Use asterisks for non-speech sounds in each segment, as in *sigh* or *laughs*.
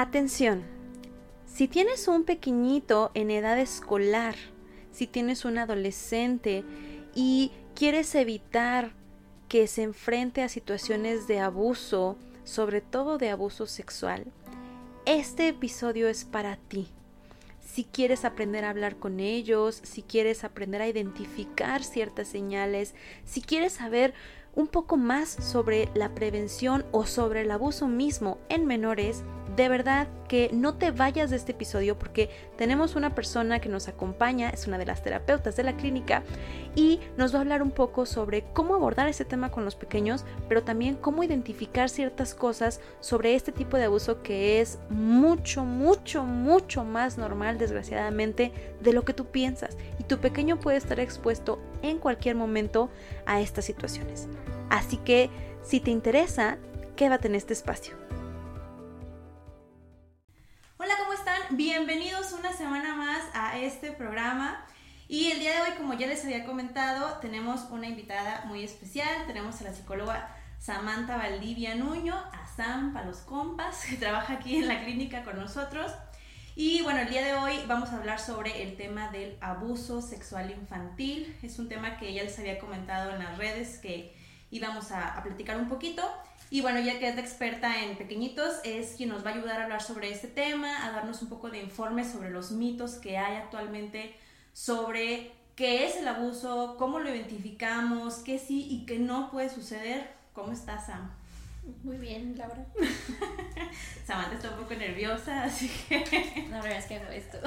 Atención, si tienes un pequeñito en edad escolar, si tienes un adolescente y quieres evitar que se enfrente a situaciones de abuso, sobre todo de abuso sexual, este episodio es para ti. Si quieres aprender a hablar con ellos, si quieres aprender a identificar ciertas señales, si quieres saber un poco más sobre la prevención o sobre el abuso mismo en menores, de verdad que no te vayas de este episodio porque tenemos una persona que nos acompaña, es una de las terapeutas de la clínica y nos va a hablar un poco sobre cómo abordar este tema con los pequeños, pero también cómo identificar ciertas cosas sobre este tipo de abuso que es mucho, mucho, mucho más normal desgraciadamente de lo que tú piensas y tu pequeño puede estar expuesto en cualquier momento a estas situaciones. Así que si te interesa, quédate en este espacio. Hola, ¿cómo están? Bienvenidos una semana más a este programa. Y el día de hoy, como ya les había comentado, tenemos una invitada muy especial. Tenemos a la psicóloga Samantha Valdivia Nuño, a Sam para los compas, que trabaja aquí en la clínica con nosotros. Y bueno, el día de hoy vamos a hablar sobre el tema del abuso sexual infantil. Es un tema que ya les había comentado en las redes que íbamos a, a platicar un poquito. Y bueno, ya que es la experta en pequeñitos, es quien nos va a ayudar a hablar sobre este tema, a darnos un poco de informes sobre los mitos que hay actualmente sobre qué es el abuso, cómo lo identificamos, qué sí y qué no puede suceder. ¿Cómo estás, Sam? Muy bien, Laura. *laughs* Samantha está un poco nerviosa, *laughs* así que... La verdad es que hago esto.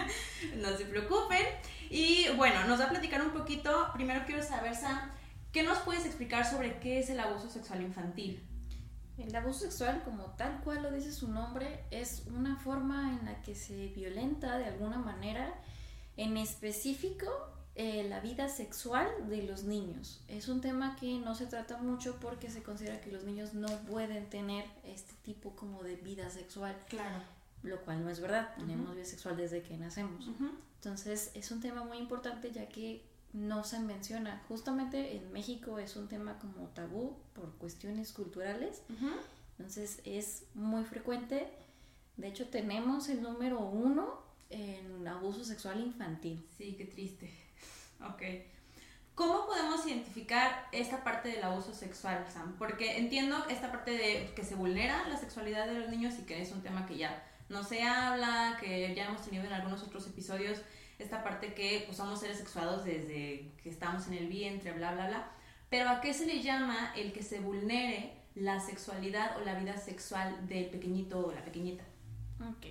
*laughs* no se preocupen. Y bueno, nos va a platicar un poquito. Primero quiero saber, Sam, ¿qué nos puedes explicar sobre qué es el abuso sexual infantil? El abuso sexual, como tal cual lo dice su nombre, es una forma en la que se violenta de alguna manera, en específico, eh, la vida sexual de los niños. Es un tema que no se trata mucho porque se considera que los niños no pueden tener este tipo como de vida sexual. Claro. Lo cual no es verdad, tenemos vida sexual desde que nacemos. Entonces es un tema muy importante ya que no se menciona. Justamente en México es un tema como tabú por cuestiones culturales. Entonces es muy frecuente. De hecho, tenemos el número uno en abuso sexual infantil. Sí, qué triste. Ok. ¿Cómo podemos identificar esta parte del abuso sexual, Sam? Porque entiendo esta parte de que se vulnera la sexualidad de los niños y que es un tema que ya no se habla, que ya hemos tenido en algunos otros episodios esta parte que pues, somos seres sexuados desde que estamos en el vientre, bla, bla, bla. Pero ¿a qué se le llama el que se vulnere la sexualidad o la vida sexual del pequeñito o la pequeñita? Ok.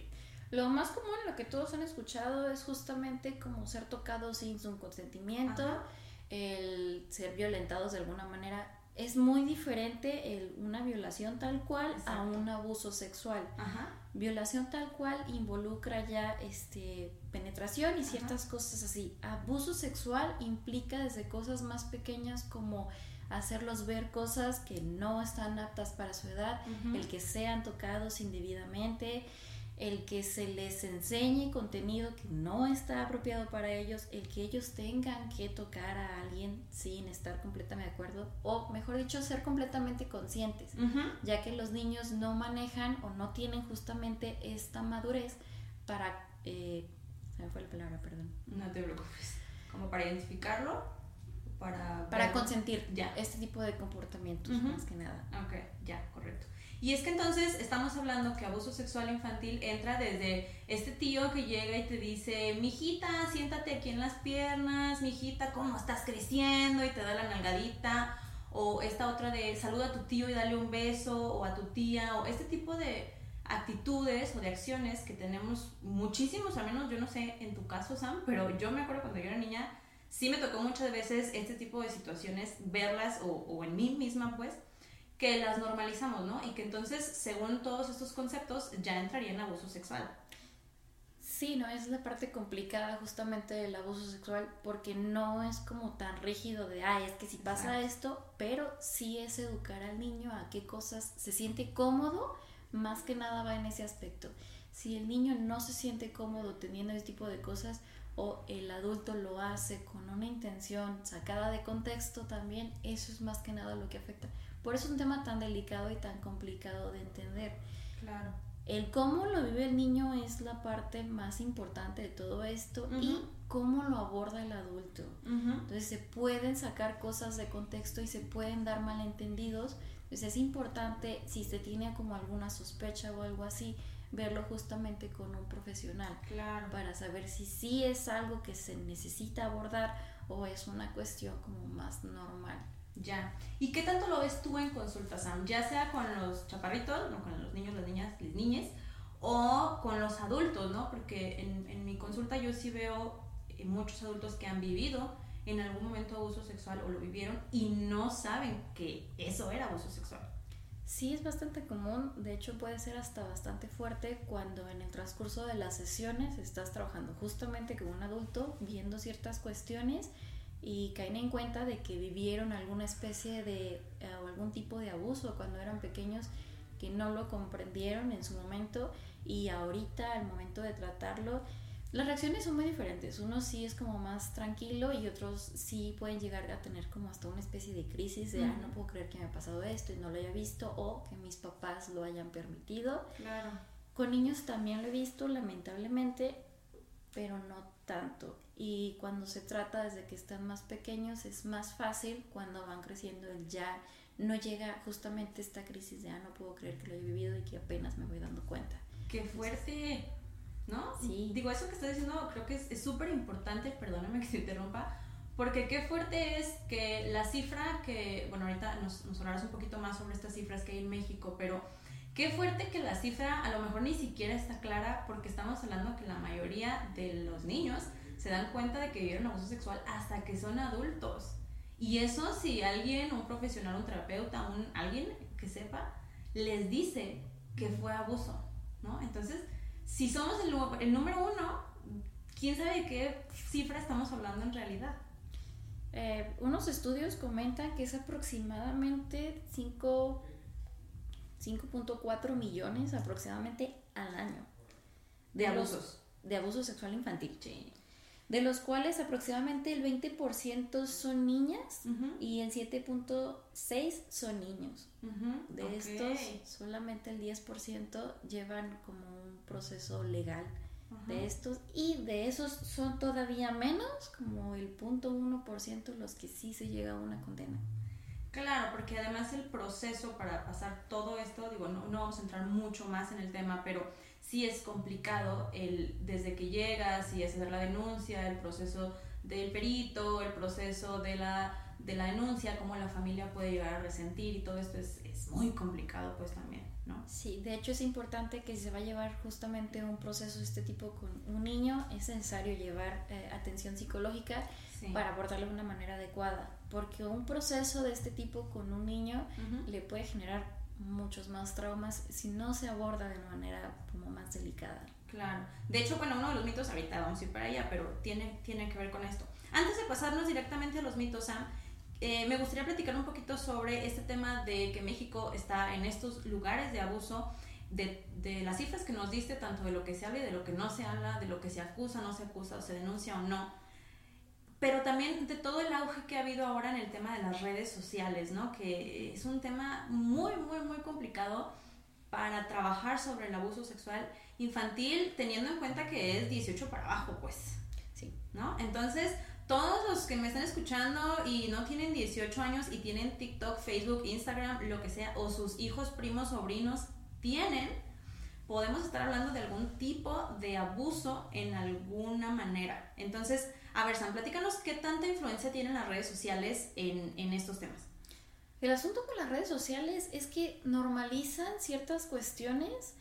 Lo más común, lo que todos han escuchado, es justamente como ser tocados sin su consentimiento, el ser violentados de alguna manera. Es muy diferente el, una violación tal cual a un abuso sexual. Ajá. Violación tal cual involucra ya este penetración y ciertas cosas así. Abuso sexual implica desde cosas más pequeñas como hacerlos ver cosas que no están aptas para su edad, el que sean tocados indebidamente, el que se les enseñe contenido que no está apropiado para ellos, el que ellos tengan que tocar a alguien sin estar completamente de acuerdo, o mejor dicho, ser completamente conscientes, ya que los niños no manejan o no tienen justamente esta madurez para... Eh, me fue la palabra, perdón. No te preocupes. Como para identificarlo, para... Para consentir ya. este tipo de comportamientos, más que nada. Ok, ya, correcto. Y es que entonces estamos hablando que abuso sexual infantil entra desde este tío que llega y te dice, mijita, siéntate aquí en las piernas, mijita, ¿cómo estás creciendo? Y te da la nalgadita. O esta otra de saluda a tu tío y dale un beso, o a tu tía, o este tipo de actitudes o de acciones que tenemos muchísimos, al menos yo no sé en tu caso, Sam, pero yo me acuerdo cuando yo era niña, sí me tocó muchas veces este tipo de situaciones, verlas o, o en mí misma, pues, que las normalizamos, ¿no? Y que entonces, según todos estos conceptos, ya entraría en abuso sexual. Sí, no, es la parte complicada justamente del abuso sexual porque no es como tan rígido de, ay, es que si pasa esto, pero sí es educar al niño a qué cosas se siente cómodo, más que nada va en ese aspecto. Si el niño no se siente cómodo teniendo ese tipo de cosas o el adulto lo hace con una intención sacada de contexto también, eso es más que nada lo que afecta. Por eso es un tema tan delicado y tan complicado de entender. Claro. El cómo lo vive el niño es la parte más importante de todo esto y cómo lo aborda el adulto. Entonces se pueden sacar cosas de contexto y se pueden dar malentendidos. Entonces es importante, si se tiene como alguna sospecha o algo así, verlo justamente con un profesional claro. para saber si sí es algo que se necesita abordar o es una cuestión como más normal. Ya. ¿Y qué tanto lo ves tú en consulta, Sam? Ya sea con los chaparritos, no con los niños, las niñas, las niñas, o con los adultos, ¿no? Porque en, en mi consulta yo sí veo eh, muchos adultos que han vivido en algún momento abuso sexual o lo vivieron y no saben que eso era abuso sexual. Sí, es bastante común, de hecho puede ser hasta bastante fuerte cuando en el transcurso de las sesiones estás trabajando justamente con un adulto viendo ciertas cuestiones y caen en cuenta de que vivieron alguna especie de eh, o algún tipo de abuso cuando eran pequeños que no lo comprendieron en su momento y ahorita al momento de tratarlo las reacciones son muy diferentes. Uno sí es como más tranquilo y otros sí pueden llegar a tener como hasta una especie de crisis de, ah, no puedo creer que me ha pasado esto y no lo haya visto o que mis papás lo hayan permitido. Claro. Con niños también lo he visto, lamentablemente, pero no tanto. Y cuando se trata desde que están más pequeños es más fácil cuando van creciendo el ya no llega justamente esta crisis de, ah, no puedo creer que lo he vivido y que apenas me voy dando cuenta. ¡Qué fuerte! ¿no? Sí. Digo, eso que estás diciendo creo que es súper importante, perdóname que se interrumpa, porque qué fuerte es que la cifra que, bueno, ahorita nos, nos hablarás un poquito más sobre estas cifras que hay en México, pero qué fuerte que la cifra a lo mejor ni siquiera está clara porque estamos hablando que la mayoría de los niños se dan cuenta de que vivieron abuso sexual hasta que son adultos. Y eso si alguien, un profesional, un terapeuta, un, alguien que sepa, les dice que fue abuso, ¿no? Entonces, si somos el, número uno, ¿quién sabe de qué cifra estamos hablando en realidad? Eh, unos estudios comentan que es aproximadamente 5.4 millones aproximadamente al año. De, abusos. de abuso sexual infantil. De los cuales aproximadamente el 20% son niñas y el 7.6 son niños. De estos, solamente el 10% llevan como un proceso legal de estos y de esos son todavía menos, como el 0.1% los que sí se llega a una condena. Claro, porque además el proceso para pasar todo esto, digo, no, no vamos a entrar mucho más en el tema, pero sí es complicado el desde que llegas y hacer la denuncia, el proceso del perito, el proceso de la, de la denuncia, cómo la familia puede llegar a resentir y todo esto es, es muy complicado pues también, ¿no? Sí, de hecho es importante que si se va a llevar justamente un proceso de este tipo con un niño, es necesario llevar eh, atención psicológica para abordarlo de una manera adecuada, porque un proceso de este tipo con un niño le puede generar muchos más traumas si no se aborda de manera como más delicada. Claro. De hecho, bueno, uno de los mitos, ahorita vamos a ir para allá, pero tiene, tiene que ver con esto. Antes de pasarnos directamente a los mitos, Sam, eh, me gustaría platicar un poquito sobre este tema de que México está en estos lugares de abuso, de, de las cifras que nos diste, tanto de lo que se habla y de lo que no se habla, de lo que se acusa, no se acusa, o se denuncia o no pero también de todo el auge que ha habido ahora en el tema de las redes sociales, ¿no? Que es un tema muy, muy, muy complicado para trabajar sobre el abuso sexual infantil, teniendo en cuenta que es 18 para abajo, pues. Sí. ¿No? Entonces, todos los que me están escuchando y no tienen 18 años y tienen TikTok, Facebook, Instagram, lo que sea, o sus hijos, primos, sobrinos tienen, podemos estar hablando de algún tipo de abuso en alguna manera. Entonces, a ver, Sam, platícanos qué tanta influencia tienen las redes sociales en, en estos temas. El asunto con las redes sociales es que normalizan ciertas cuestiones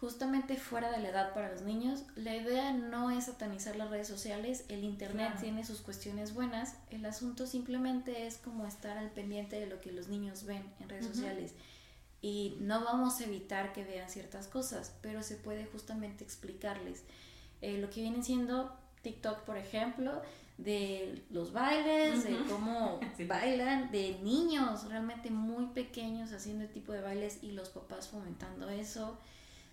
justamente fuera de la edad para los niños. La idea no es satanizar las redes sociales, el Internet tiene sus cuestiones buenas, el asunto simplemente es como estar al pendiente de lo que los niños ven en redes sociales. Y no vamos a evitar que vean ciertas cosas, pero se puede justamente explicarles eh, lo que vienen siendo TikTok, por ejemplo, de los bailes, de cómo *laughs* bailan, de niños realmente muy pequeños haciendo este tipo de bailes y los papás fomentando eso,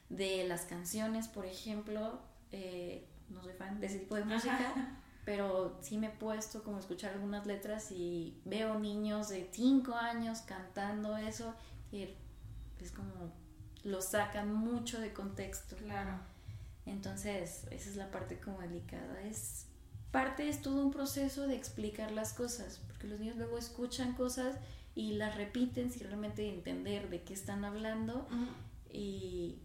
de las canciones, por ejemplo, eh, no soy fan de ese tipo de música, pero sí me he puesto como a escuchar algunas letras y veo niños de 5 años cantando eso, y es como lo sacan mucho de contexto. Claro. Entonces, esa es la parte como delicada. Es parte es todo un proceso de explicar las cosas, porque los niños luego escuchan cosas y las repiten sin realmente entender de qué están hablando. Y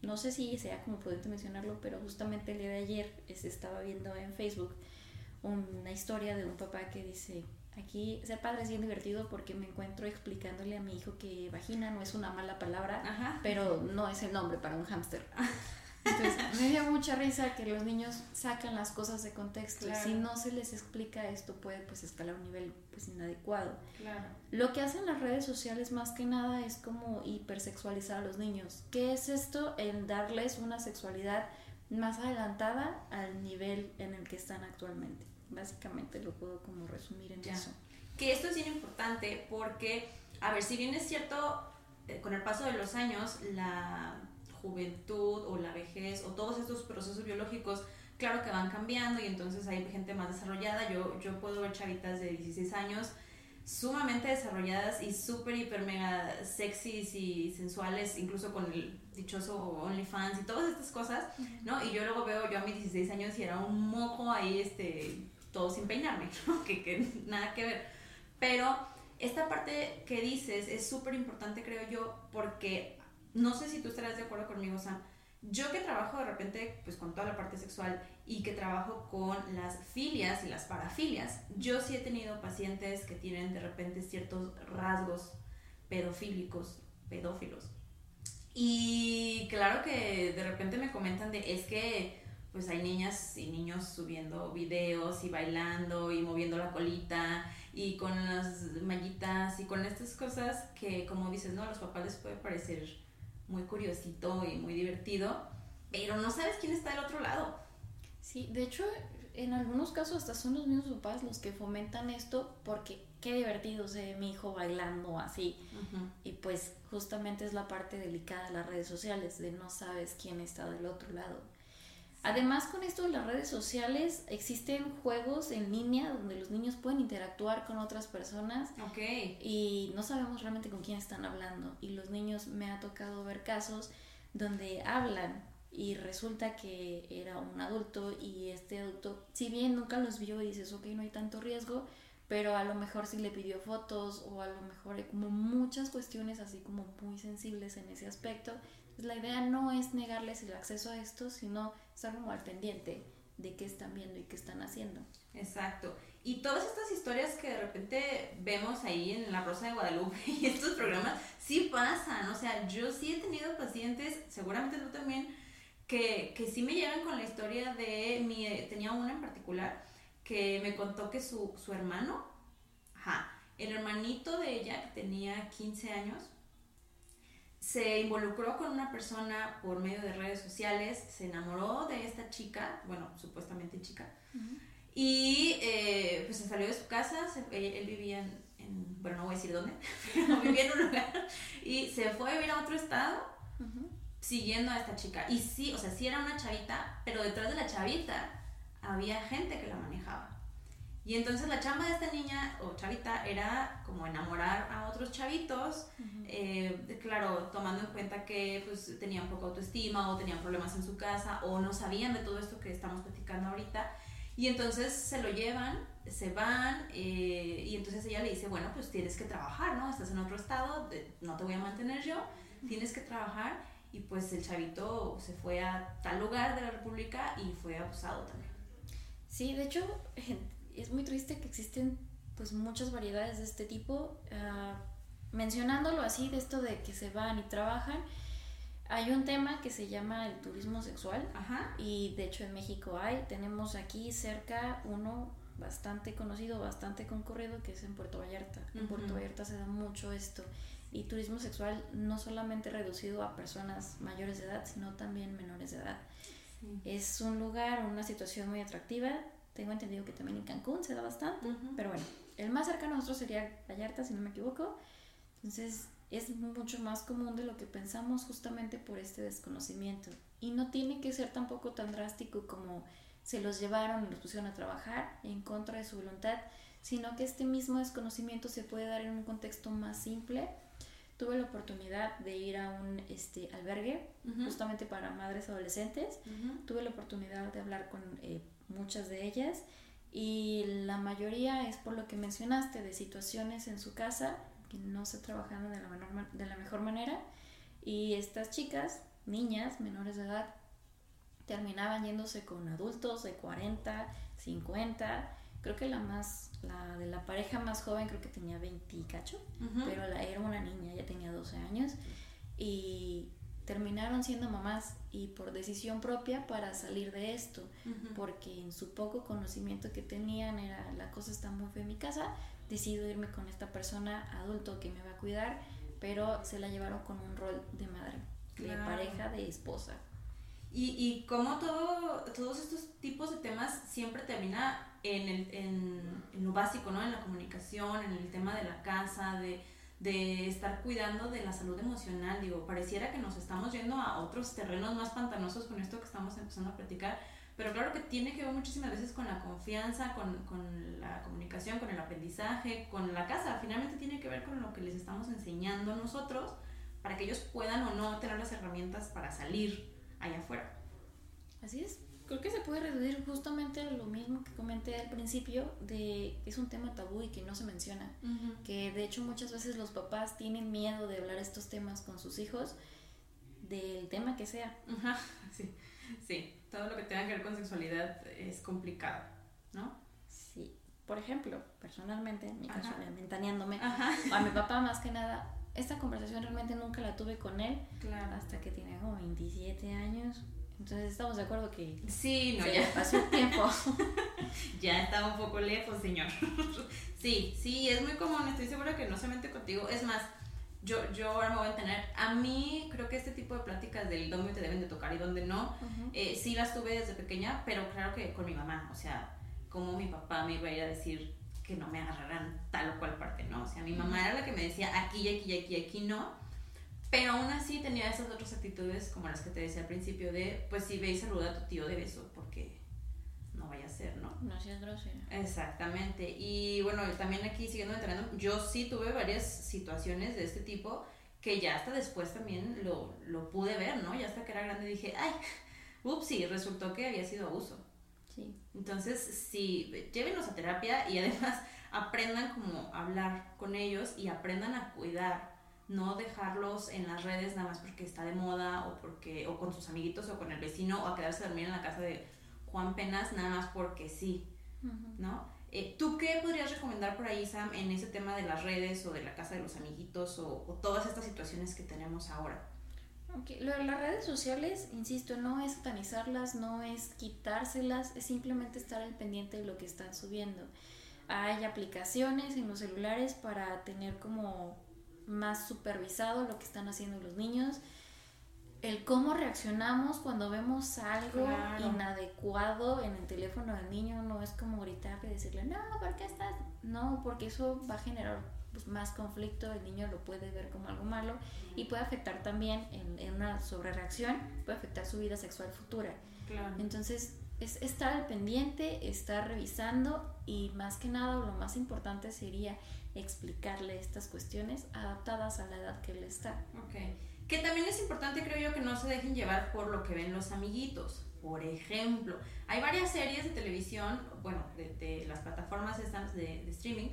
no sé si sea como prudente mencionarlo, pero justamente el día de ayer se estaba viendo en Facebook una historia de un papá que dice, aquí ser padre es bien divertido porque me encuentro explicándole a mi hijo que vagina no es una mala palabra, pero no es el nombre para un hámster. *laughs* Entonces, me dio mucha risa que los niños sacan las cosas de contexto. Si no se les explica esto, puede pues escalar un nivel pues inadecuado. Claro. Lo que hacen las redes sociales más que nada es como hipersexualizar a los niños. ¿Qué es esto? En darles una sexualidad más adelantada al nivel en el que están actualmente. Básicamente lo puedo como resumir en eso. Que esto es bien importante porque, a ver, si bien es cierto, eh, con el paso de los años, la juventud o la vejez o todos estos procesos biológicos, claro que van cambiando y entonces hay gente más desarrollada. Yo, yo puedo ver chavitas de 16 años sumamente desarrolladas y súper, hiper, mega sexys y sensuales, incluso con el dichoso OnlyFans y todas estas cosas, ¿no? Y yo luego veo yo a mis 16 años y era un moco ahí, este, todo sin peinarme, *laughs* ¿no? que, que nada que ver. Pero esta parte que dices es súper importante, creo yo, porque no sé si tú estarás de acuerdo conmigo, Sam. Yo que trabajo de repente pues con toda la parte sexual y que trabajo con las filias y las parafilias, yo sí he tenido pacientes que tienen de repente ciertos rasgos pedofílicos, pedófilos. Y claro que de repente me comentan de es que pues hay niñas y niños subiendo videos y bailando y moviendo la colita y con las mallitas y con estas cosas que como dices, no, a los papás les puede parecer muy curiosito y muy divertido, pero no sabes quién está del otro lado. Sí, de hecho, en algunos casos hasta son los mismos papás los que fomentan esto porque qué divertido se ve mi hijo bailando así. Y pues justamente es la parte delicada de las redes sociales, de no sabes quién está del otro lado. Además, con esto de las redes sociales, existen juegos en línea donde los niños pueden interactuar con otras personas. Ok. Y no sabemos realmente con quién están hablando. Y los niños, me ha tocado ver casos donde hablan y resulta que era un adulto y este adulto, si bien nunca los vio y dices, ok, no hay tanto riesgo, pero a lo mejor sí le pidió fotos o a lo mejor hay como muchas cuestiones así como muy sensibles en ese aspecto la idea no es negarles el acceso a esto, sino estar como al pendiente de qué están viendo y qué están haciendo. Exacto. Y todas estas historias que de repente vemos ahí en La Rosa de Guadalupe *laughs* y estos programas, sí pasan. O sea, yo sí he tenido pacientes, seguramente tú también, que, que sí me llegan con la historia de mi... Tenía una en particular que me contó que su, su hermano, ajá, el hermanito de ella, que tenía 15 años, se involucró con una persona por medio de redes sociales, se enamoró de esta chica, bueno, supuestamente chica, y eh, pues se salió de su casa, él, vivía en, bueno, no voy a decir dónde, *laughs* pero *laughs* vivía en un lugar, y se fue a vivir a otro estado siguiendo a esta chica. Y sí, o sea, sí era una chavita, pero detrás de la chavita había gente que la manejaba. Y entonces la chamba de esta niña o chavita era como enamorar a otros chavitos, eh, claro, tomando en cuenta que pues tenían poca autoestima o tenían problemas en su casa o no sabían de todo esto que estamos platicando ahorita. Y entonces se lo llevan, se van eh, y entonces ella le dice, bueno, pues tienes que trabajar, ¿no? Estás en otro estado, no te voy a mantener yo, tienes que trabajar. Y pues el chavito se fue a tal lugar de la República y fue abusado también. Sí, de hecho, es muy triste que existen pues muchas variedades de este tipo. Ah, mencionándolo así, de esto de que se van y trabajan, hay un tema que se llama el turismo sexual. Y de hecho en México hay, tenemos aquí cerca uno bastante conocido, bastante concurrido que es en Puerto Vallarta. En Puerto Vallarta se da mucho esto. Y turismo sexual no solamente reducido a personas mayores de edad, sino también menores de edad. Es un lugar, una situación muy atractiva tengo entendido que también en Cancún se da bastante, pero bueno, el más cercano a nosotros sería Vallarta, si no me equivoco. Entonces es mucho más común de lo que pensamos justamente por este desconocimiento. Y no tiene que ser tampoco tan drástico como se los llevaron y los pusieron a trabajar en contra de su voluntad, sino que este mismo desconocimiento se puede dar en un contexto más simple, tuve la oportunidad de ir a un este, albergue justamente para madres adolescentes. Tuve la oportunidad de hablar con eh, muchas de ellas y la mayoría es por lo que mencionaste, de situaciones en su casa que no se trabajaron de la, menor, de la mejor manera y estas chicas, niñas menores de edad, terminaban yéndose con adultos de 40, 50. Creo que la más, la de la pareja más joven creo que tenía 20 y cacho, pero la, era una niña, ya tenía 12 años. Y terminaron siendo mamás y por decisión propia para salir de esto, porque en su poco conocimiento que tenían era la cosa está muy fea en mi casa, decido irme con esta persona adulto que me va a cuidar, pero se la llevaron con un rol de madre, de pareja, de esposa. Y, y como todo, todos estos tipos de temas siempre termina en, el, en, en, lo básico, ¿no? En la comunicación, en el tema de la casa, de, de estar cuidando de la salud emocional. Digo, pareciera que nos estamos yendo a otros terrenos más pantanosos con esto que estamos empezando a platicar, pero claro que tiene que ver muchísimas veces con la confianza, con, con la comunicación, con el aprendizaje, con la casa. Finalmente tiene que ver con lo que les estamos enseñando nosotros para que ellos puedan o no tener las herramientas para salir allá afuera. Así es. Creo que se puede reducir justamente a lo mismo que comenté al principio, de que es un tema tabú y que no se menciona. Que de hecho muchas veces los papás tienen miedo de hablar estos temas con sus hijos, del tema que sea. Ajá, sí, sí. Todo lo que tenga que ver con sexualidad es complicado, ¿no? Sí. Por ejemplo, personalmente, en mi caso, ventaneándome, a mi papá más que nada, esta conversación realmente nunca la tuve con él hasta que tenía como 27 años. Entonces estamos de acuerdo que sí, no, ya pasó un tiempo. *laughs* ya estaba un poco lejos, señor. *laughs* sí, sí, es muy común, estoy segura que no se mete contigo. Es más, yo, yo ahora me voy a entender. A mí creo que este tipo de pláticas del dónde te deben de tocar y dónde no, eh, sí las tuve desde pequeña, pero claro que con mi mamá. O sea, como mi papá me iba a ir a decir que no me agarraran tal o cual parte, ¿no? O sea, mi mamá era la que me decía aquí, aquí, aquí, aquí, no pero aún así tenía esas otras actitudes como las que te decía al principio de, pues si ve y saluda a tu tío de beso, porque no vaya a ser, ¿no? No seas grosera. Exactamente. Y bueno, también aquí siguiendo entrenando, yo sí tuve varias situaciones de este tipo que ya hasta después también lo, lo pude ver, ¿no? Ya hasta que era grande dije, ay, ups, sí, resultó que había sido abuso. Sí. Entonces, sí, llévenlos a terapia y además *laughs* aprendan como hablar con ellos y aprendan a cuidar no dejarlos en las redes nada más porque está de moda o porque o con sus amiguitos o con el vecino o a quedarse a dormir en la casa de Juan Penas nada más porque sí, ¿no? Eh, ¿Tú qué podrías recomendar por ahí, Sam, en ese tema de las redes o de la casa de los amiguitos o, todas estas situaciones que tenemos ahora? Okay. Lo de las redes sociales, insisto, no es satanizarlas, no es quitárselas, es simplemente estar al pendiente de lo que están subiendo. Hay aplicaciones en los celulares para tener como más supervisado lo que están haciendo los niños, el cómo reaccionamos cuando vemos algo inadecuado en el teléfono del niño, no es como gritar y decirle, no, ¿por qué estás? No, porque eso va a generar pues, más conflicto, el niño lo puede ver como algo malo y puede afectar también en, en una sobrereacción, puede afectar su vida sexual futura. Entonces, es estar al pendiente, estar revisando y más que nada, lo más importante sería explicarle estas cuestiones adaptadas a la edad que él está. Ok. Que también es importante, creo yo, que no se dejen llevar por lo que ven los amiguitos. Por ejemplo, hay varias series de televisión, bueno, de, las plataformas estas de, streaming,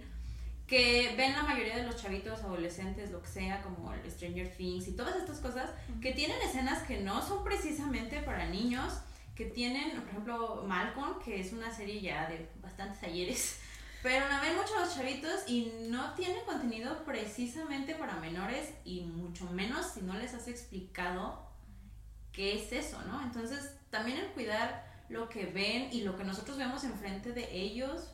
que ven la mayoría de los chavitos, adolescentes, lo que sea, como Stranger Things y todas estas cosas, que tienen escenas que no son precisamente para niños, que tienen, por ejemplo, Malcolm, que es una serie ya de bastantes ayeres, pero la ven mucho los chavitos y no tiene contenido precisamente para menores y mucho menos si no les has explicado qué es eso, ¿no? Entonces, también el cuidar lo que ven y lo que nosotros vemos enfrente de ellos,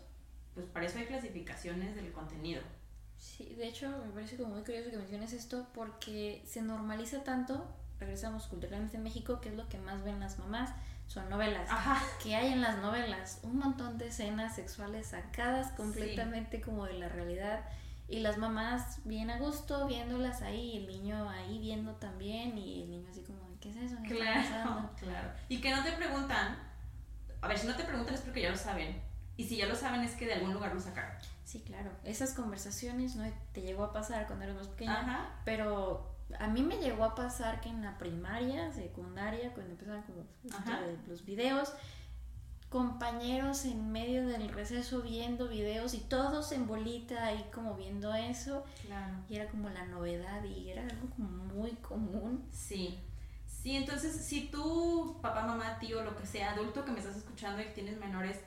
pues para eso hay clasificaciones del contenido. Sí, de hecho me parece como muy curioso que menciones esto porque se normaliza tanto, regresamos culturalmente en México, que es lo que más ven las mamás, son novelas. Ajá. Que hay en las novelas un montón de escenas sexuales sacadas completamente como de la realidad. Y las mamás bien a gusto viéndolas ahí, el niño ahí viendo también, y el niño así como, ¿qué es eso? claro, claro. Y que no te preguntan, a ver, si no te preguntan es porque ya lo saben, Y si ya lo saben es que de algún lugar lo sacaron. Sí, claro. Esas conversaciones no te llegó a pasar cuando eras más pequeña, pero a mí me llegó a pasar que en la primaria, secundaria, cuando empezaban como los videos, compañeros en medio del receso viendo videos y todos en bolita ahí como viendo eso. Claro. Y era como la novedad y era algo como muy común. Sí. Sí, entonces si tú, papá, mamá, tío, lo que sea, adulto que me estás escuchando y tienes menores,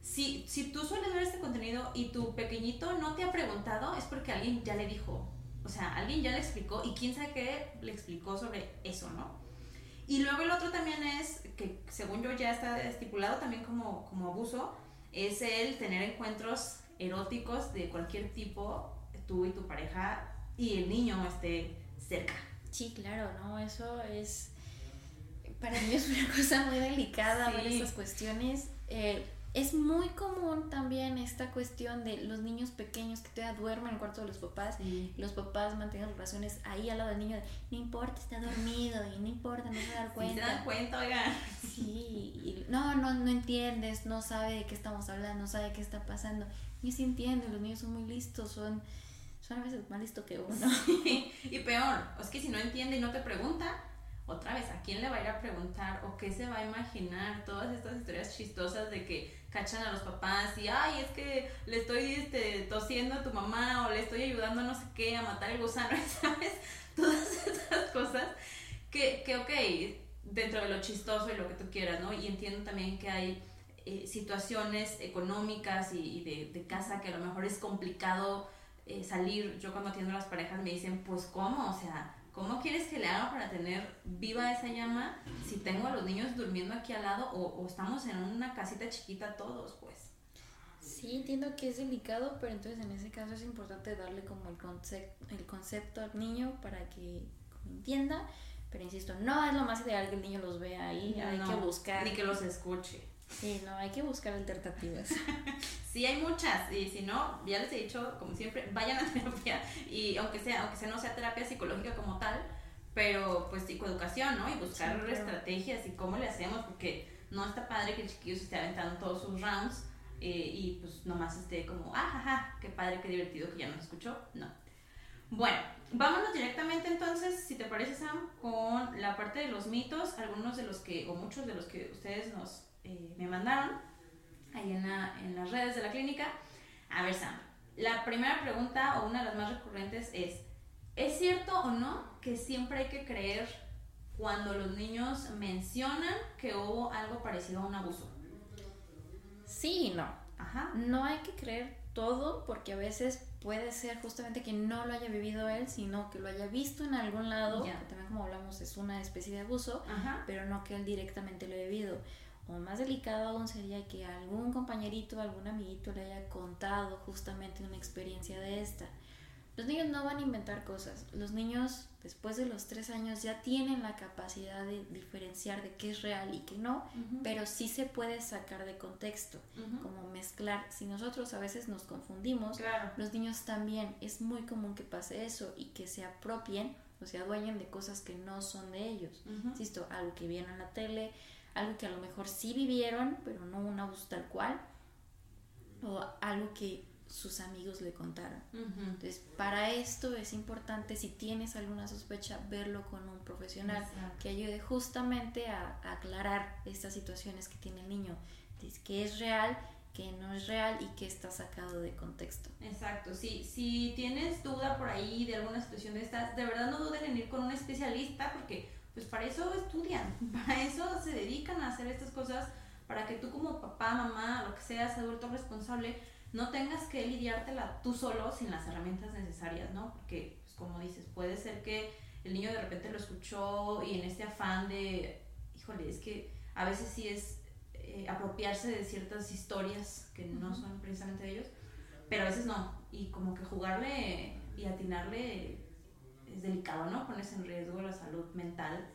si, si tú sueles ver este contenido y tu pequeñito no te ha preguntado, es porque alguien ya le dijo, o sea, alguien ya le explicó y quién sabe qué le explicó sobre eso, ¿no? Y luego el otro también es, que según yo ya está estipulado también como, como abuso, es el tener encuentros eróticos de cualquier tipo, tú y tu pareja, y el niño esté cerca. Sí, claro, ¿no? Eso es, para mí es una cosa muy delicada ver esas cuestiones. Eh, es muy común también esta cuestión de los niños pequeños que todavía duermen en el cuarto de los papás, y los papás mantienen relaciones ahí al lado del niño, no importa, está dormido y no importa, no se da cuenta. *laughs* Sí, se dan cuenta, oigan. Sí, no, no, no entiendes, no sabe de qué estamos hablando, no sabe qué está pasando. Y sí entiende, los niños son muy listos, son, son a veces más listos que uno. y peor, es que si no entiende y no te pregunta, otra vez, ¿a quién le va a ir a preguntar o qué se va a imaginar? Todas estas historias chistosas de que cachan a los papás y, ay, es que le estoy este, tosiendo a tu mamá o le estoy ayudando a no sé qué a matar el gusano, *laughs* ¿sabes? Todas esas cosas que, que, ok, dentro de lo chistoso y lo que tú quieras, ¿no? Y entiendo también que hay eh, situaciones económicas y, de, casa que a lo mejor es complicado eh, salir. Yo cuando atiendo a las parejas me dicen, pues, ¿cómo? O sea ¿Cómo quieres que le haga para tener viva esa llama si tengo a los niños durmiendo aquí al lado o, estamos en una casita chiquita todos, pues? Sí, entiendo que es delicado, pero entonces en ese caso es importante darle como el, concepto, el concepto al niño para que entienda. Pero insisto, no es lo más ideal que el niño los vea ahí, hay que buscar. Ni que los escuche. Sí, no, hay que buscar alternativas. *laughs* sí, hay muchas. Y si no, ya les he dicho, como siempre, vayan a terapia. Y aunque sea, aunque sea no sea terapia psicológica como tal, pero pues psicoeducación, ¿no? Y buscar estrategias y cómo le hacemos, porque no está padre que el chiquillo se esté aventando todos sus rounds eh, y pues nomás esté como, ah, jaja, qué padre, qué divertido que ya nos escuchó. No. Bueno, vámonos directamente entonces, si te parece Sam, con la parte de los mitos, algunos de los que, o muchos de los que ustedes nos eh, me mandaron ahí en, en las redes de la clínica. A ver, Sam, la primera pregunta o una de las más recurrentes es, ¿es cierto o no que siempre hay que creer cuando los niños mencionan que hubo algo parecido a un abuso? Sí y no. Ajá. No hay que creer todo porque a veces puede ser justamente que no lo haya vivido él, sino que lo haya visto en algún lado, que también como hablamos es una especie de abuso, pero no que él directamente lo haya vivido. O más delicado aún sería que algún compañerito, algún amiguito le haya contado justamente una experiencia de esta. Los niños no van a inventar cosas. Los niños, después de los tres años, ya tienen la capacidad de diferenciar de qué es real y qué no, pero sí se puede sacar de contexto, como mezclar. Si nosotros a veces nos confundimos, los niños también, es muy común que pase eso y que se apropien o se adueñen de cosas que no son de ellos. Insisto, algo que vieron en la tele, algo que a lo mejor sí vivieron, pero no un abuso tal cual, o algo que sus amigos le contaron. Entonces, para esto es importante, si tienes alguna sospecha, verlo con un profesional que ayude justamente a, aclarar estas situaciones que tiene el niño, que es real, que no es real y que está sacado de contexto. Exacto, sí, si tienes duda por ahí de alguna situación de estas, de verdad no duden en ir con un especialista porque pues para eso estudian, *laughs* para eso se dedican a hacer estas cosas, para que tú como papá, mamá, lo que seas, adulto responsable, no tengas que lidiártela tú solo sin las herramientas necesarias, ¿no? Porque, pues como dices, puede ser que el niño de repente lo escuchó y en este afán de, híjole, es que a veces sí es eh, apropiarse de ciertas historias que no son precisamente de ellos, pero a veces no, y como que jugarle y atinarle es delicado, ¿no? Pones en riesgo la salud mental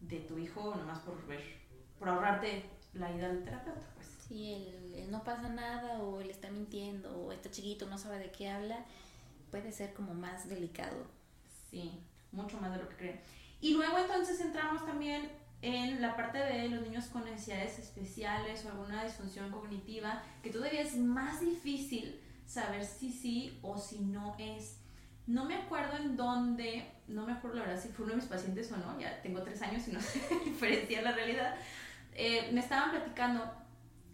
de tu hijo nomás por ver, por ahorrarte la ida al terapeuta, pues. Sí, el, no pasa nada o él está mintiendo o está chiquito, no sabe de qué habla, puede ser como más delicado. Sí, mucho más de lo que creen. Y luego entonces entramos también en la parte de los niños con necesidades especiales o alguna disfunción cognitiva, que todavía es más difícil saber si sí o si no es. No me acuerdo en dónde, no me acuerdo la verdad si fue uno de mis pacientes o no, ya tengo tres años y no *laughs* sé diferenciar la realidad. Eh, me estaban platicando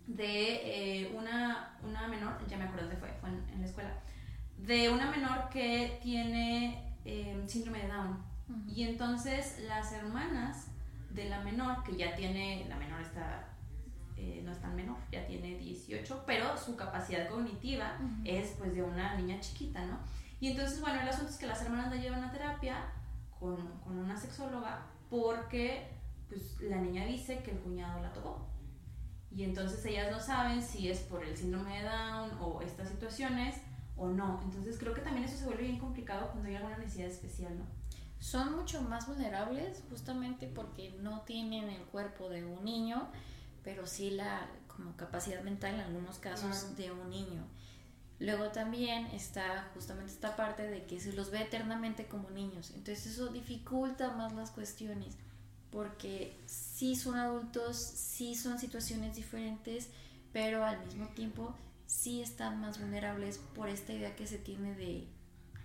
de eh, una, una menor, ya me acuerdo dónde fue, fue en, la escuela, de una menor que tiene eh, síndrome de Down. Y entonces las hermanas de la menor, que ya tiene, la menor está, no es tan menor, ya tiene 18, pero su capacidad cognitiva es pues de una niña chiquita, ¿no? Y entonces, bueno, el asunto es que las hermanas la llevan a terapia con, con una sexóloga porque pues la niña dice que el cuñado la tocó. Y entonces ellas no saben si es por el síndrome de Down o estas situaciones o no. Entonces creo que también eso se vuelve bien complicado cuando hay alguna necesidad especial, ¿no? Son mucho más vulnerables justamente porque no tienen el cuerpo de un niño, pero sí la como capacidad mental en algunos casos de un niño. Luego también está justamente esta parte de que se los ve eternamente como niños. Entonces eso dificulta más las cuestiones porque sí son adultos, sí son situaciones diferentes, pero al mismo tiempo sí están más vulnerables por esta idea que se tiene de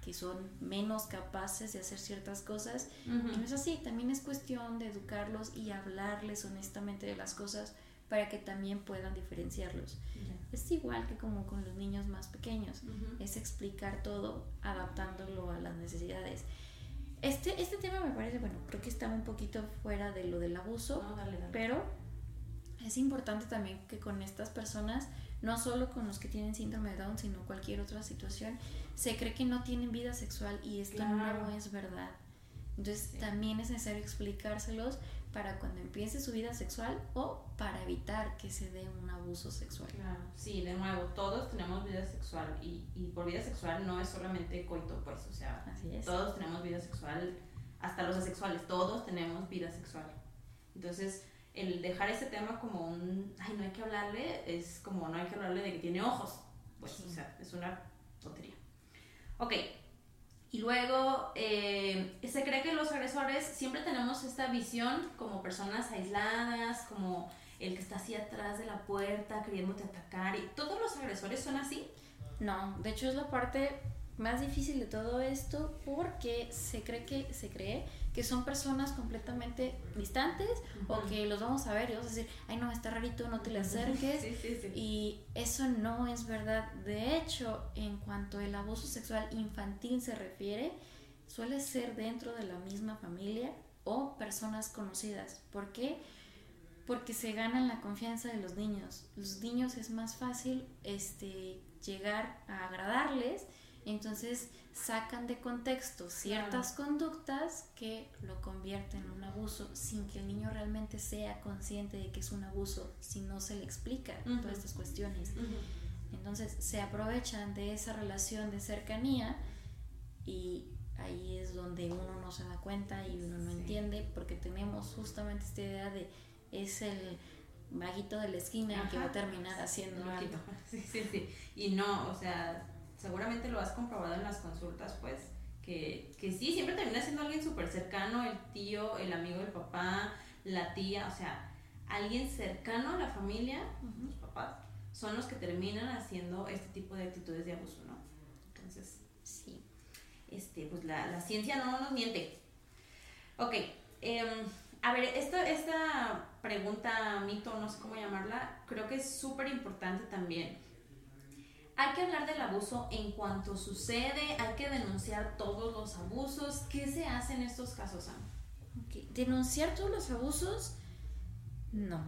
que son menos capaces de hacer ciertas cosas. Y no es así, también es cuestión de educarlos y hablarles honestamente de las cosas para que también puedan diferenciarlos. Es igual que como con los niños más pequeños, es explicar todo adaptándolo a las necesidades. Este, este tema me parece, bueno, creo que está un poquito fuera de lo del abuso, pero es importante también que con estas personas, no solo con los que tienen síndrome de Down, sino cualquier otra situación, se cree que no tienen vida sexual y esto no es verdad. Entonces también es necesario explicárselos para cuando empiece su vida sexual o para evitar que se dé un abuso sexual. Claro, sí, de nuevo, todos tenemos vida sexual y, y por vida sexual no es solamente coito, pues, o sea, todos tenemos vida sexual, hasta los asexuales, todos tenemos vida sexual. Entonces, el dejar ese tema como un, ay, no hay que hablarle, es como no hay que hablarle de que tiene ojos, pues, o sea, es una tontería. Ok, y luego eh, se cree que los agresores siempre tenemos esta visión como personas aisladas, como el que está así atrás de la puerta queriéndote atacar. ¿Y todos los agresores son así? No, de hecho es la parte más difícil de todo esto porque se cree que se cree que son personas completamente distantes o que los vamos a ver y vamos a decir, ay no, está rarito, no te le *laughs* acerques. Y eso no es verdad. De hecho, en cuanto el abuso sexual infantil se refiere, suele ser dentro de la misma familia o personas conocidas. ¿Por qué? Porque se ganan la confianza de los niños. Los niños es más fácil este, llegar a agradarles entonces sacan de contexto ciertas conductas que lo convierten en un abuso sin que el niño realmente sea consciente de que es un abuso, si no se le explica todas estas cuestiones. Entonces se aprovechan de esa relación de cercanía y ahí es donde uno no se da cuenta y uno no entiende porque tenemos justamente esta idea de es el vaguito de la esquina que va a terminar haciendo algo. *laughs* Sí, sí, sí. Y no, o sea, seguramente lo has comprobado en las consultas, pues, que, que sí, siempre termina siendo alguien súper cercano, el tío, el amigo del papá, la tía, o sea, alguien cercano a la familia, los papás, son los que terminan haciendo este tipo de actitudes de abuso, ¿no? Entonces, sí, este, pues la, la ciencia no nos miente. Ok, em, a ver, esto, esta pregunta, mito, no sé cómo llamarla, creo que es súper importante también hay que hablar del abuso en cuanto sucede, hay que denunciar todos los abusos. ¿Qué se hace en estos casos, Sam? Denunciar todos los abusos, no.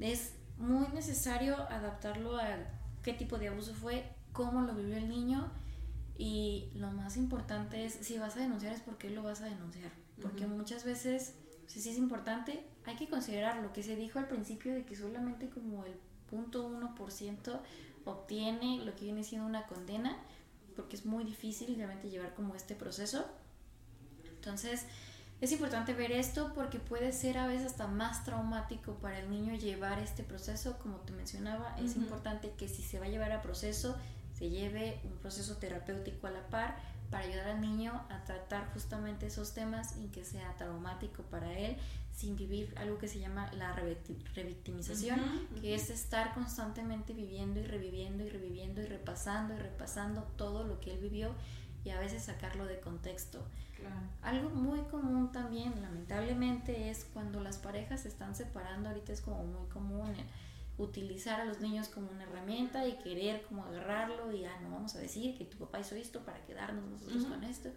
Es muy necesario adaptarlo a qué tipo de abuso fue, cómo lo vivió el niño y lo más importante es si vas a denunciar es por qué lo vas a denunciar. Porque muchas veces, si sí es importante, hay que considerar lo que se dijo al principio de que solamente como el 0.1% obtiene lo que viene siendo una condena, porque es muy difícil realmente llevar como este proceso. Entonces, es importante ver esto porque puede ser a veces hasta más traumático para el niño llevar este proceso, como te mencionaba, es importante que si se va a llevar a proceso, se lleve un proceso terapéutico a la par para ayudar al niño a tratar justamente esos temas sin que sea traumático para él, sin vivir algo que se llama la revictimización, que es estar constantemente viviendo y reviviendo y reviviendo y repasando y repasando todo lo que él vivió y a veces sacarlo de contexto. Algo muy común también, lamentablemente, es cuando las parejas se están separando, ahorita es como muy común utilizar a los niños como una herramienta y querer como agarrarlo y ya no vamos a decir que tu papá hizo esto para quedarnos nosotros con esto.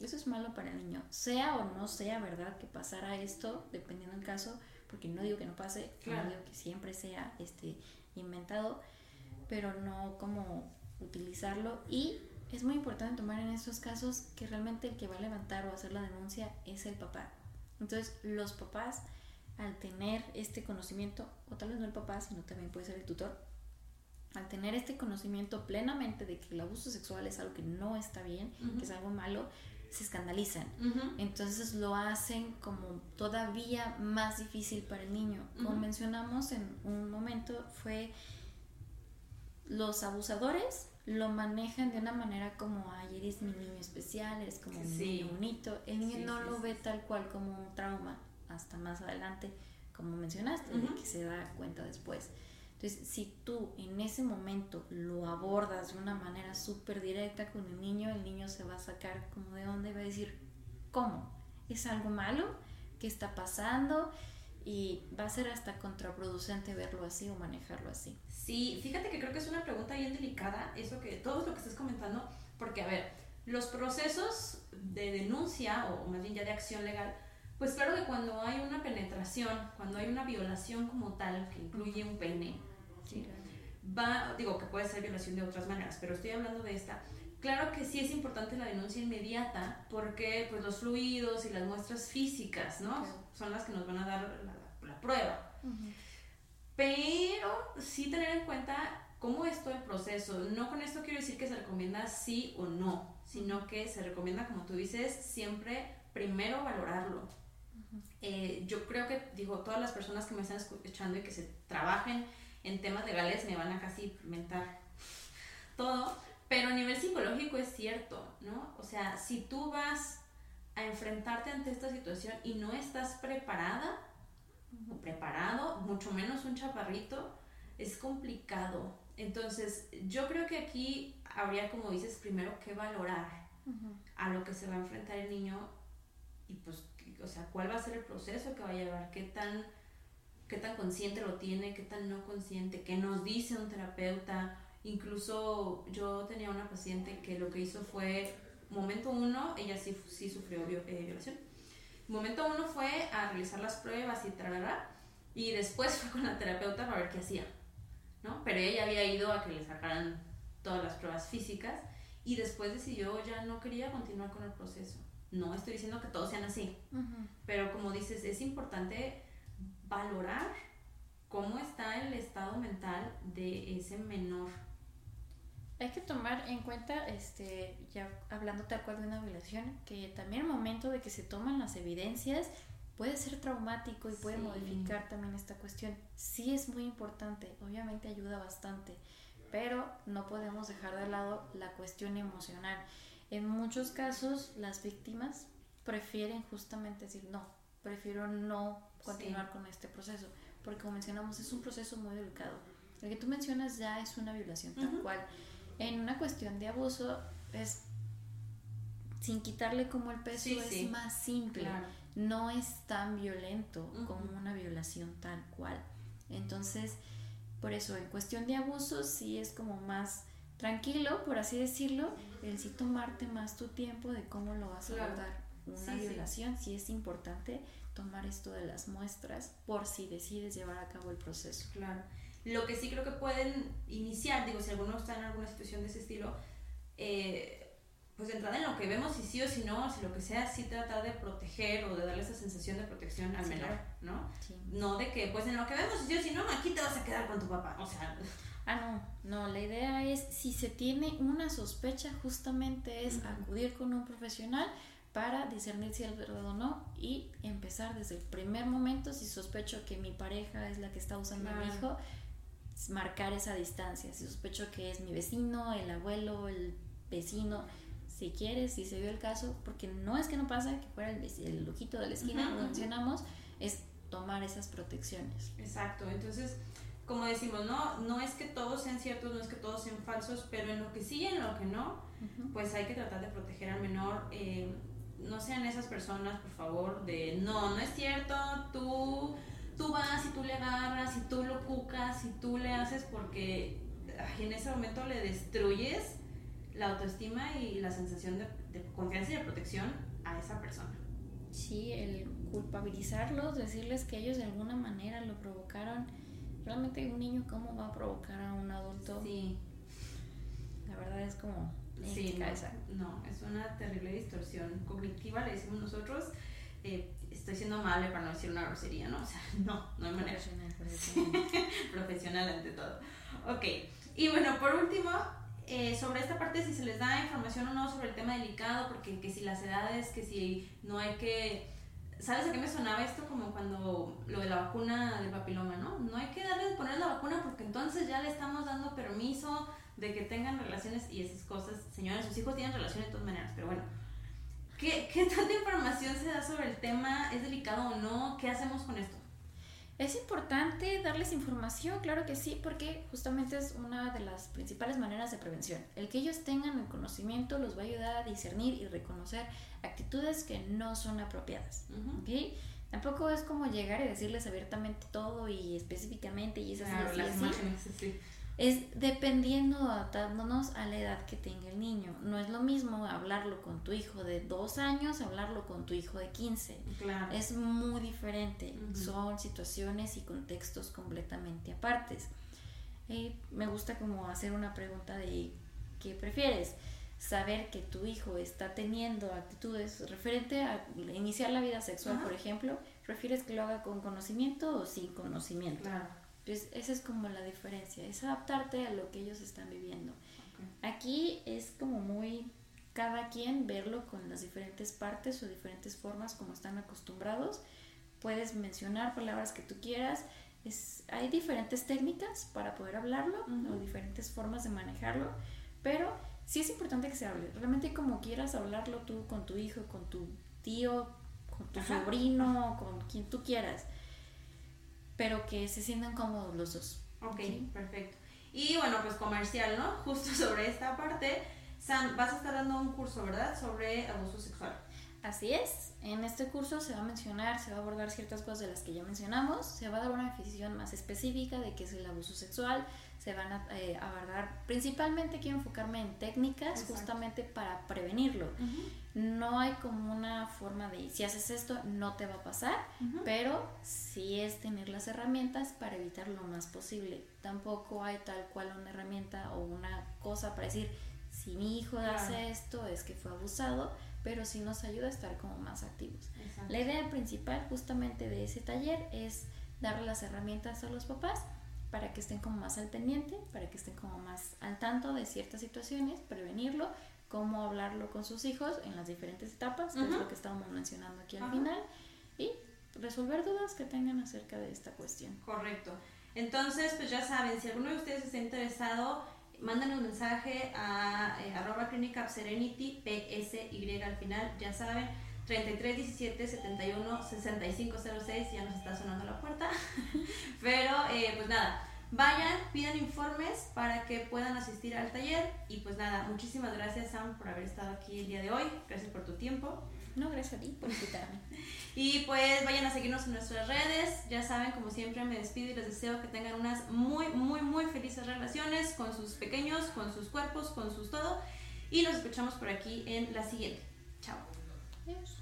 Eso es malo para el niño, sea o no sea verdad que pasara esto, dependiendo del caso, porque no digo que no pase, no digo que siempre sea este inventado, pero no como utilizarlo y es muy importante tomar en estos casos que realmente el que va a levantar o hacer la denuncia es el papá. Entonces, los papás al tener este conocimiento, o tal vez no el papá, sino también puede ser el tutor, al tener este conocimiento plenamente de que el abuso sexual es algo que no está bien, que es algo malo, se escandalizan. Entonces lo hacen como todavía más difícil para el niño. Como mencionamos en un momento, fue los abusadores lo manejan de una manera como, ay, eres mi niño especial, eres como un niño bonito. El niño no lo ve tal cual como un trauma hasta más adelante, como mencionaste, de que se da cuenta después. Entonces, si tú en ese momento lo abordas de una manera súper directa con el niño, el niño se va a sacar como de dónde va a decir, ¿cómo? ¿Es algo malo? ¿Qué está pasando? Y va a ser hasta contraproducente verlo así o manejarlo así. Sí, fíjate que creo que es una pregunta bien delicada, eso que todo lo que estás comentando, porque a ver, los procesos de denuncia o más bien ya de acción legal pues claro que cuando hay una penetración, cuando hay una violación como tal, que incluye un pene, va, digo que puede ser violación de otras maneras, pero estoy hablando de esta. Claro que sí es importante la denuncia inmediata porque pues los fluidos y las muestras físicas, ¿no? Son las que nos van a dar la, prueba. Pero sí tener en cuenta cómo es todo el proceso. No con esto quiero decir que se recomienda sí o no, sino que se recomienda, como tú dices, siempre primero valorarlo eh, yo creo que, digo, todas las personas que me están escuchando y que se trabajen en temas legales me van a casi mentar todo, pero a nivel psicológico es cierto, ¿no? O sea, si tú vas a enfrentarte ante esta situación y no estás preparada o preparado, mucho menos un chaparrito, es complicado. Entonces, yo creo que aquí habría, como dices, primero que valorar a lo que se va a enfrentar el niño y pues o sea, cuál va a ser el proceso que va a llevar, qué tan, qué tan consciente lo tiene, qué tan no consciente, qué nos dice un terapeuta. Incluso yo tenía una paciente que lo que hizo fue, momento uno, ella sí, sí sufrió eh, violación. Momento uno fue a realizar las pruebas y trará, y después *laughs* fue con la terapeuta para ver qué hacía, ¿no? Pero ella había ido a que le sacaran todas las pruebas físicas y después decidió ya no quería continuar con el proceso. No estoy diciendo que todos sean así, pero como dices, es importante valorar cómo está el estado mental de ese menor. Hay que tomar en cuenta, este, ya hablando tal cual de una violación, que también el momento de que se toman las evidencias puede ser traumático y puede modificar también esta cuestión. Sí es muy importante, obviamente ayuda bastante, pero no podemos dejar de lado la cuestión emocional. En muchos casos las víctimas prefieren justamente decir no, prefiero no continuar con este proceso, porque como mencionamos es un proceso muy delicado. El que tú mencionas ya es una violación tal cual. En una cuestión de abuso es sin quitarle como el peso es más simple, no es tan violento como una violación tal cual. Entonces, por eso en cuestión de abuso sí es como más tranquilo, por así decirlo, el sí tomarte más tu tiempo de cómo lo vas a abordar. Una violación, sí. es importante tomar esto de las muestras por si decides llevar a cabo el proceso. Claro. Lo que sí creo que pueden iniciar, digo, si alguno está en alguna situación de ese estilo, eh, pues entrar en lo que vemos, si sí o si no, si lo que sea, sí tratar de proteger o de darle esa sensación de protección al menor, ¿no? No de que, pues en lo que vemos, si sí o si no, aquí te vas a quedar con tu papá, o sea... Ah, no, no, la idea es, si se tiene una sospecha, justamente es acudir con un profesional para discernir si es verdad o no y empezar desde el primer momento, si sospecho que mi pareja es la que está usando a mi hijo, marcar esa distancia. Si sospecho que es mi vecino, el abuelo, el vecino, si quieres, si se dio el caso, porque no es que no pasa, que fuera el, el ojito de la esquina, como mencionamos, es tomar esas protecciones. Exacto, entonces, como decimos, no, no es que todos sean ciertos, no es que todos sean falsos, pero en lo que sí y en lo que no, pues hay que tratar de proteger al menor. Eh, no sean esas personas, por favor, de no, no es cierto, tú, tú vas y tú le agarras y tú lo cucas y tú le haces porque en ese momento le destruyes la autoestima y la sensación de, de confianza y de protección a esa persona. Sí, el culpabilizarlos, decirles que ellos de alguna manera lo provocaron. Realmente un niño, ¿cómo va a provocar a un adulto? Sí. La verdad es como... Sí, no, es una terrible distorsión cognitiva, le decimos nosotros. Eh, estoy siendo amable para no decir una grosería, ¿no? O sea, *laughs* no, no hay manera. Profesional, profesional. *laughs* profesional ante todo. Ok, y bueno, por último, eh, sobre esta parte, si se les da información o no sobre el tema delicado, porque que si las edades, que si no hay que... ¿Sabes a qué me sonaba esto? Como cuando lo de la vacuna del papiloma, ¿no? No hay que darle de poner la vacuna porque entonces ya le estamos dando permiso de que tengan relaciones y esas cosas. Señores, sus hijos tienen relaciones de todas maneras, pero bueno. ¿Qué, ¿Qué *laughs* tanta información se da sobre el tema? ¿Es delicado o no? ¿Qué hacemos con esto? Es importante darles información, claro que sí, porque justamente es una de las principales maneras de prevención. El que ellos tengan el conocimiento los va a ayudar a discernir y reconocer actitudes que no son apropiadas. Tampoco es como llegar y decirles abiertamente todo y específicamente y es así, así, es dependiendo, adaptándonos a la edad que tenga el niño. No es lo mismo hablarlo con tu hijo de dos años, hablarlo con tu hijo de 15. Claro. Es muy diferente. Son situaciones y contextos completamente apartes. Eh, me gusta como hacer una pregunta de ¿qué prefieres? Saber que tu hijo está teniendo actitudes referente a iniciar la vida sexual, por ejemplo, ¿prefieres que lo haga con conocimiento o sin conocimiento? Claro pues esa es como la diferencia, es adaptarte a lo que ellos están viviendo. Aquí es como muy cada quien verlo con las diferentes partes o diferentes formas como están acostumbrados. Puedes mencionar palabras que tú quieras. Es, hay diferentes técnicas para poder hablarlo o diferentes formas de manejarlo, pero sí es importante que se hable. Realmente como quieras hablarlo tú con tu hijo, con tu tío, con tu sobrino, con quien tú quieras pero que se sientan cómodos los dos. Ok, perfecto. Y bueno, pues comercial, ¿no? *laughs* Justo sobre esta parte, Sam, vas a estar dando un curso, ¿verdad? Sobre abuso sexual. Así es, en este curso se va a mencionar, se va a abordar ciertas cosas de las que ya mencionamos, se va a dar una definición más específica de qué es el abuso sexual, se van a eh, abordar, principalmente quiero enfocarme en técnicas justamente para prevenirlo. No hay como una forma de, si haces esto, no te va a pasar, pero sí es tener las herramientas para evitar lo más posible. Tampoco hay tal cual una herramienta o una cosa para decir, si mi hijo hace esto es que fue abusado, pero sí nos ayuda a estar como más activos. La idea principal justamente de ese taller es darle las herramientas a los papás para que estén como más al pendiente, para que estén como más al tanto de ciertas situaciones, prevenirlo, cómo hablarlo con sus hijos en las diferentes etapas, que es lo que estábamos mencionando aquí al final, y resolver dudas que tengan acerca de esta cuestión. Correcto. Entonces, pues ya saben, si alguno de ustedes está interesado, manden un mensaje a eh, arroba clínica serenity, PSY al final, ya saben, 33 17 71 65 06, ya nos está sonando la puerta. *laughs* Pero eh, pues nada, vayan, pidan informes para que puedan asistir al taller. Y pues nada, muchísimas gracias Sam por haber estado aquí el día de hoy. Gracias por tu tiempo. No, gracias a ti por invitarme. *laughs* y pues vayan a seguirnos en nuestras redes. Ya saben, como siempre, me despido y les deseo que tengan unas muy, muy, muy felices relaciones con sus pequeños, con sus cuerpos, con sus todo. Y nos escuchamos por aquí en la siguiente. Chao. Yes.